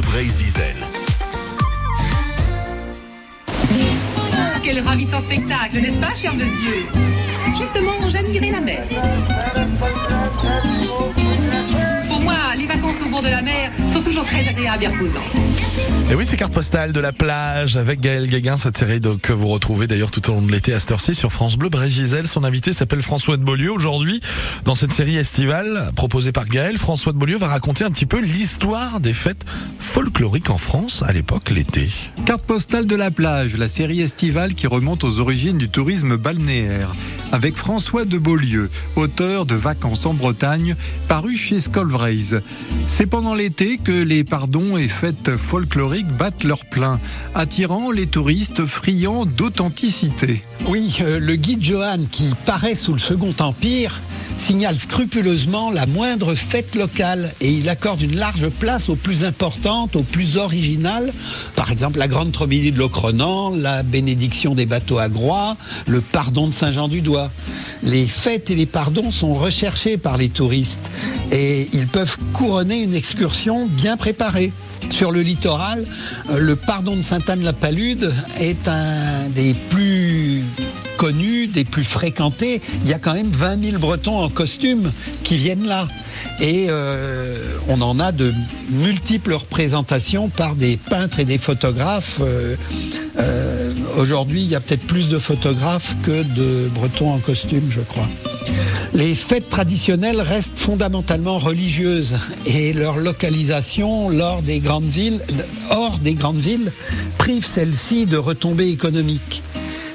Brésil. Quel ravissant spectacle, n'est-ce pas, cher monsieur Justement, j'admirais la mer. Pour moi, les vacances au bord de la mer sont toujours très agréables et reposantes. Et oui, c'est carte postale de la plage avec Gaël Guéguin, cette série que vous retrouvez d'ailleurs tout au long de l'été à cette heure-ci sur France Bleu Brégisel. Son invité s'appelle François de Beaulieu. Aujourd'hui, dans cette série estivale proposée par Gaël, François de Beaulieu va raconter un petit peu l'histoire des fêtes folkloriques en France à l'époque, l'été. Carte postale de la plage, la série estivale qui remonte aux origines du tourisme balnéaire. Avec François de Beaulieu, auteur de Vacances en Bretagne, paru chez Scolvraise. C'est pendant l'été que les pardons et fêtes folkloriques battent leur plein, attirant les touristes friands d'authenticité. Oui, euh, le guide Johan, qui paraît sous le Second Empire, signale scrupuleusement la moindre fête locale et il accorde une large place aux plus importantes, aux plus originales. Par exemple, la Grande Tromélie de Locronan, la bénédiction des bateaux à Groix, le pardon de Saint-Jean-du-Doigt. Les fêtes et les pardons sont recherchés par les touristes et ils peuvent couronner une excursion bien préparée. Sur le littoral, euh, le pardon de Sainte-Anne-la-Palude est un des plus connus, des plus fréquentés. Il y a quand même 20 000 Bretons en costume qui viennent là. Et euh, on en a de multiples représentations par des peintres et des photographes. Euh, euh, Aujourd'hui, il y a peut-être plus de photographes que de Bretons en costume, je crois. Les fêtes traditionnelles restent fondamentalement religieuses et leur localisation hors des grandes villes prive celles-ci de retombées économiques.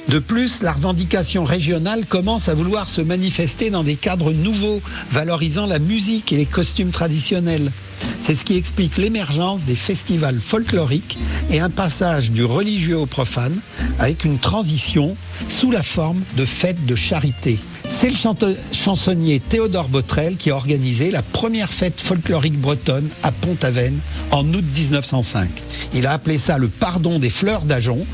De plus, la revendication régionale commence à vouloir se manifester dans des cadres nouveaux, valorisant la musique et les costumes traditionnels. C'est ce qui explique l'émergence des festivals folkloriques et un passage du religieux au profane, avec une transition sous la forme de fêtes de charité. C'est le chansonnier Théodore Botrel qui a organisé la première fête folklorique bretonne à Pont-Aven en août 1905. Il a appelé ça le pardon des fleurs d'Ajon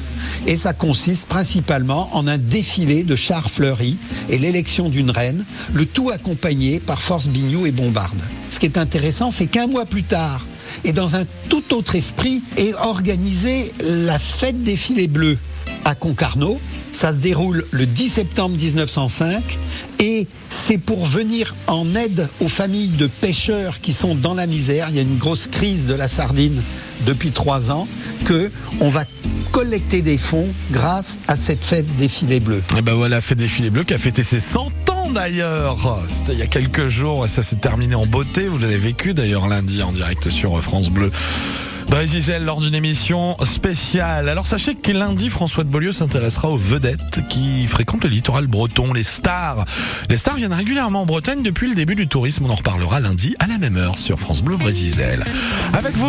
et ça consiste principalement en un défilé de chars fleuris et l'élection d'une reine, le tout accompagné par Force Bignou et Bombarde. Ce qui est intéressant, c'est qu'un mois plus tard, et dans un tout autre esprit, est organisée la fête des filets bleus à Concarneau. Ça se déroule le 10 septembre 1905 et c'est pour venir en aide aux familles de pêcheurs qui sont dans la misère. Il y a une grosse crise de la sardine depuis trois ans que on va collecter des fonds grâce à cette fête des filets bleus. Et ben voilà, fait défilé bleu qui a fêté ses 100 ans d'ailleurs. C'était il y a quelques jours et ça s'est terminé en beauté. Vous l'avez vécu d'ailleurs lundi en direct sur France Bleu. Brésil lors d'une émission spéciale. Alors sachez que lundi, François de Beaulieu s'intéressera aux vedettes qui fréquentent le littoral breton, les stars. Les stars viennent régulièrement en Bretagne depuis le début du tourisme. On en reparlera lundi à la même heure sur France Bleu Brésil. Avec vous.